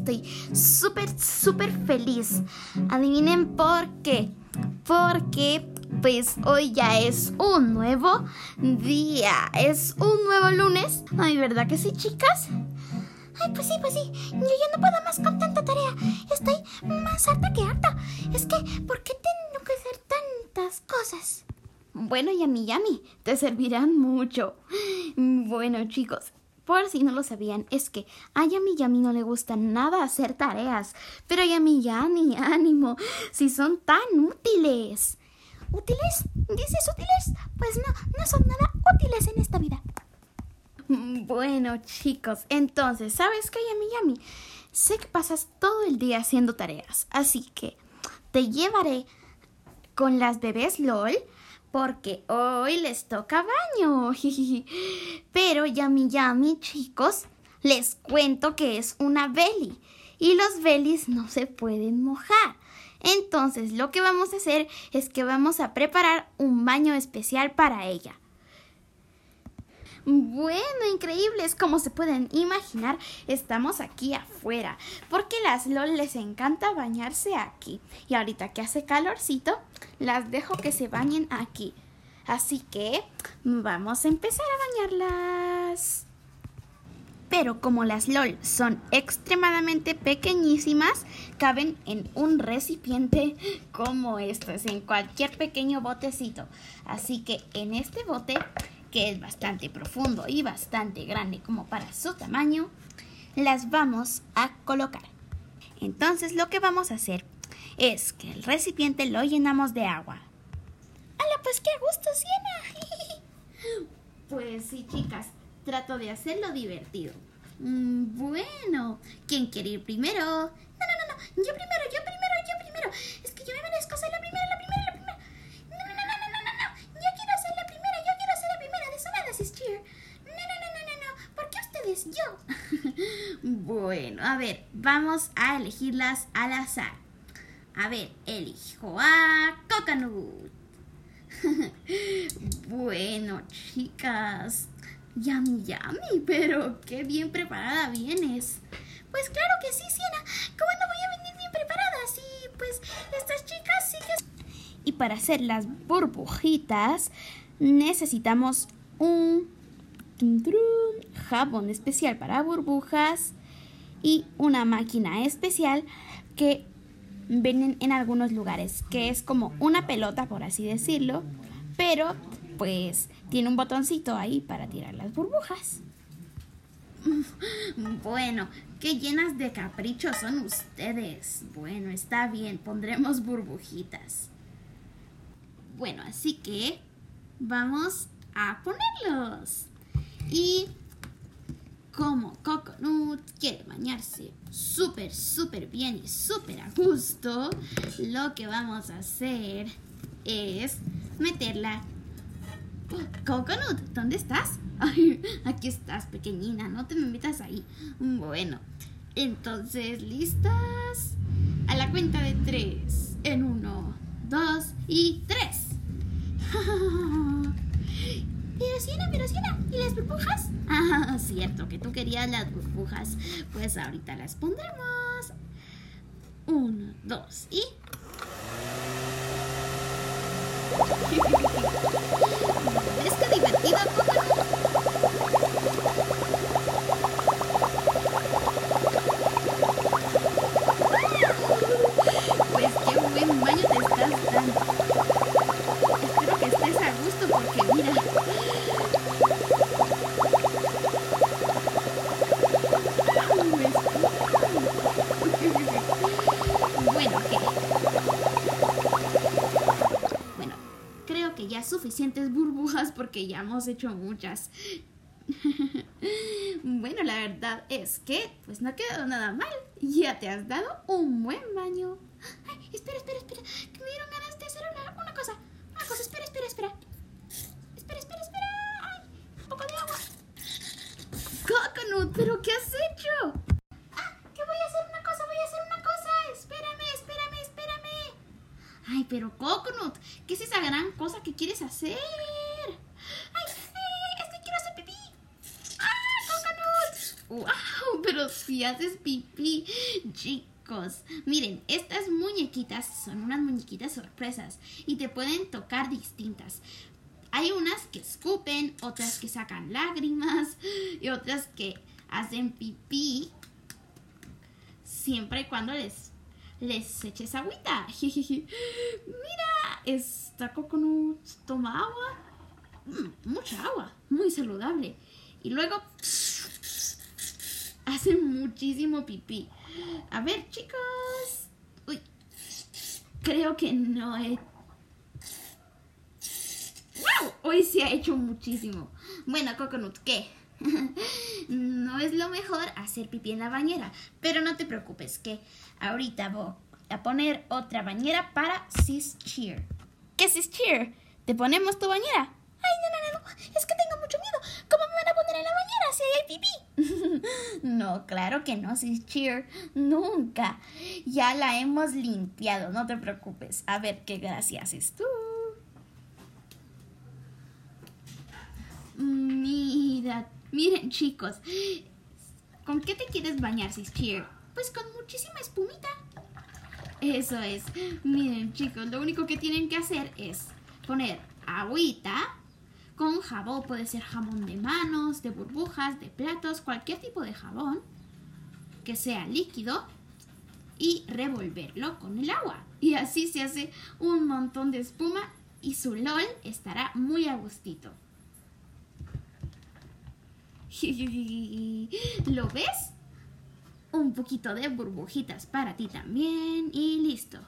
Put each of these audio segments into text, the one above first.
estoy súper, súper feliz. Adivinen por qué. Porque pues hoy ya es un nuevo día. Es un nuevo lunes. Ay, ¿verdad que sí, chicas? Ay, pues sí, pues sí. Yo ya no puedo más con tanta tarea. Estoy más harta que harta. Es que, ¿por qué tengo que hacer tantas cosas? Bueno, Yami Yami, te servirán mucho. Bueno, chicos, por si no lo sabían, es que a Yami Yami no le gusta nada hacer tareas. Pero Yami Yami, ánimo, si son tan útiles. ¿Útiles? ¿Dices útiles? Pues no, no son nada útiles en esta vida. Bueno, chicos, entonces, ¿sabes qué, Yami Yami? Sé que pasas todo el día haciendo tareas, así que te llevaré con las bebés LOL porque hoy les toca baño. Pero Yami Yami, chicos, les cuento que es una belly y los bellies no se pueden mojar. Entonces, lo que vamos a hacer es que vamos a preparar un baño especial para ella. Bueno, increíbles, como se pueden imaginar, estamos aquí afuera, porque las LOL les encanta bañarse aquí. Y ahorita que hace calorcito, las dejo que se bañen aquí. Así que vamos a empezar a bañarlas. Pero como las LOL son extremadamente pequeñísimas, caben en un recipiente como estos, en cualquier pequeño botecito. Así que en este bote que es bastante profundo y bastante grande como para su tamaño, las vamos a colocar. Entonces lo que vamos a hacer es que el recipiente lo llenamos de agua. ¡Hala, pues qué gusto, Siena! pues sí, chicas, trato de hacerlo divertido. Mm, bueno, ¿quién quiere ir primero? No, no, no, no, yo primero, yo primero, yo primero. Yo. bueno, a ver, vamos a elegirlas al azar. A ver, elijo a Coconut. bueno, chicas, Yami, yami, pero qué bien preparada vienes. Pues claro que sí, Siena. ¿Cómo no voy a venir bien preparada? Sí, pues estas chicas sí que... Y para hacer las burbujitas necesitamos un jabón especial para burbujas y una máquina especial que venden en algunos lugares, que es como una pelota, por así decirlo, pero pues tiene un botoncito ahí para tirar las burbujas. Bueno, qué llenas de caprichos son ustedes. Bueno, está bien, pondremos burbujitas. Bueno, así que vamos a ponerlos. Y como Coconut quiere bañarse súper, súper bien y súper a gusto, lo que vamos a hacer es meterla Coconut, ¿dónde estás? Aquí estás, pequeñina, no te me metas ahí. Bueno, entonces, ¿listas? A la cuenta de tres. En uno, dos y tres. Pero Siena, ¿y las burbujas? Ah, cierto, que tú querías las burbujas. Pues ahorita las pondremos. Uno, dos y... ¿Ves qué divertido, suficientes burbujas porque ya hemos hecho muchas. bueno, la verdad es que pues no ha quedado nada mal. Ya te has dado un buen baño. Ay, espera, espera, espera me dieron ganas de hacer una, una cosa. Una cosa, espera, espera, espera. Espera, espera, espera. Ay, un poco de agua. Coconut, ¿pero qué has hecho? Ah, que voy a hacer una cosa, voy a hacer una cosa. Espérame, espérame, espérame. Ay, pero Coconut, ¿qué es esa gran cosa que quieres hacer? Ay, sí, es que quiero hacer pipí. ¡Ah, Coconut! ¡Wow! Pero si haces pipí, chicos. Miren, estas muñequitas son unas muñequitas sorpresas y te pueden tocar distintas. Hay unas que escupen, otras que sacan lágrimas y otras que hacen pipí siempre y cuando les, les eches agüita. Mira, esta coconut toma agua. Mm, mucha agua, muy saludable. Y luego hace muchísimo pipí. A ver, chicos. Uy, creo que no he... ¡Wow! Hoy se ha hecho muchísimo. Bueno, Coconut, ¿qué? no es lo mejor hacer pipí en la bañera, pero no te preocupes que ahorita voy a poner otra bañera para Sis Cheer. ¿Qué Sis Cheer? ¿Te ponemos tu bañera? Ay, no, no, no, es que tengo mucho miedo. ¿Cómo me van a poner en la bañera si hay pipí? no, claro que no, Sis Cheer. Nunca. Ya la hemos limpiado, no te preocupes. A ver qué gracia haces tú. Mira, miren chicos, ¿con qué te quieres bañar, Sis Cheer? Pues con muchísima espumita. Eso es. Miren chicos, lo único que tienen que hacer es poner agüita con jabón. Puede ser jabón de manos, de burbujas, de platos, cualquier tipo de jabón que sea líquido y revolverlo con el agua. Y así se hace un montón de espuma y su LOL estará muy a gustito. ¿Lo ves? Un poquito de burbujitas para ti también y listo.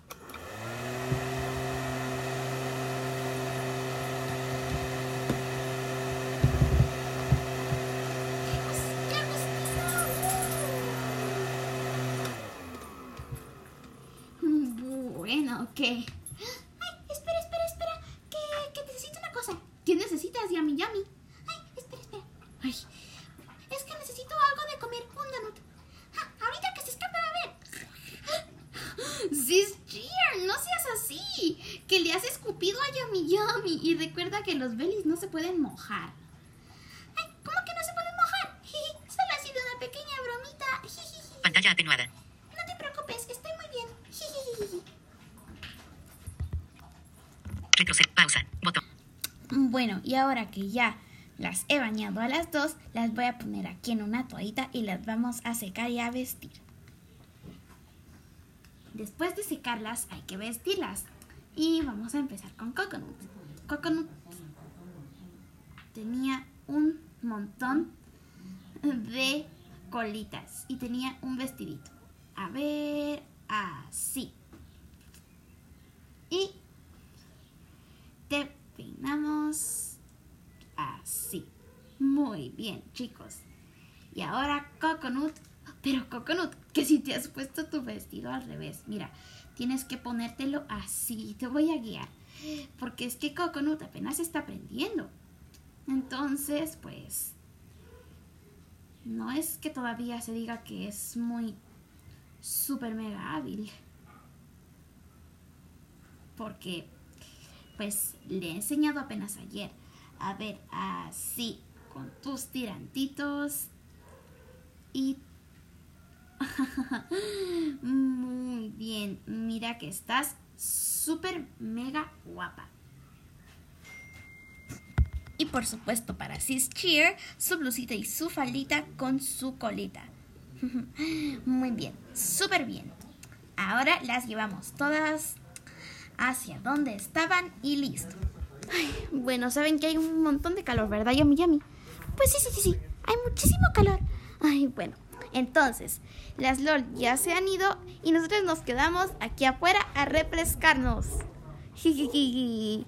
Bueno, ¿qué? Ay, espera, espera, espera. Que, que necesito una cosa. ¿Qué necesitas, Yami Yami? Ay, espera, espera. Ay, Es que necesito algo de comer. Un donut. Ah, ahorita que se escapa, a ver. Sis Cheer, no seas así. Que le has escupido a Yami Yami. Que los belis no se pueden mojar. Ay, ¿cómo que no se pueden mojar? Solo ha sido una pequeña bromita. Pantalla atenuada. No te preocupes, estoy muy bien. Retroceder. Pausa. Botón. Bueno, y ahora que ya las he bañado a las dos, las voy a poner aquí en una toallita y las vamos a secar y a vestir. Después de secarlas hay que vestirlas. Y vamos a empezar con Coconut. Coconut tenía un montón de colitas y tenía un vestidito. A ver, así. Y te peinamos así. Muy bien, chicos. Y ahora Coconut. Pero Coconut, que si te has puesto tu vestido al revés. Mira, tienes que ponértelo así. Te voy a guiar. Porque es que Coconut apenas está aprendiendo. Entonces, pues... No es que todavía se diga que es muy súper mega hábil. Porque pues le he enseñado apenas ayer. A ver, así, con tus tirantitos. Y... Muy bien, mira que estás súper mega guapa. Por supuesto para Sis Cheer, su blusita y su faldita con su colita. Muy bien, súper bien. Ahora las llevamos todas hacia donde estaban y listo. Bueno, saben que hay un montón de calor, ¿verdad, Yami Yami? Pues sí, sí, sí, sí. Hay muchísimo calor. Ay, bueno. Entonces, las LOL ya se han ido y nosotros nos quedamos aquí afuera a refrescarnos. Jijiji.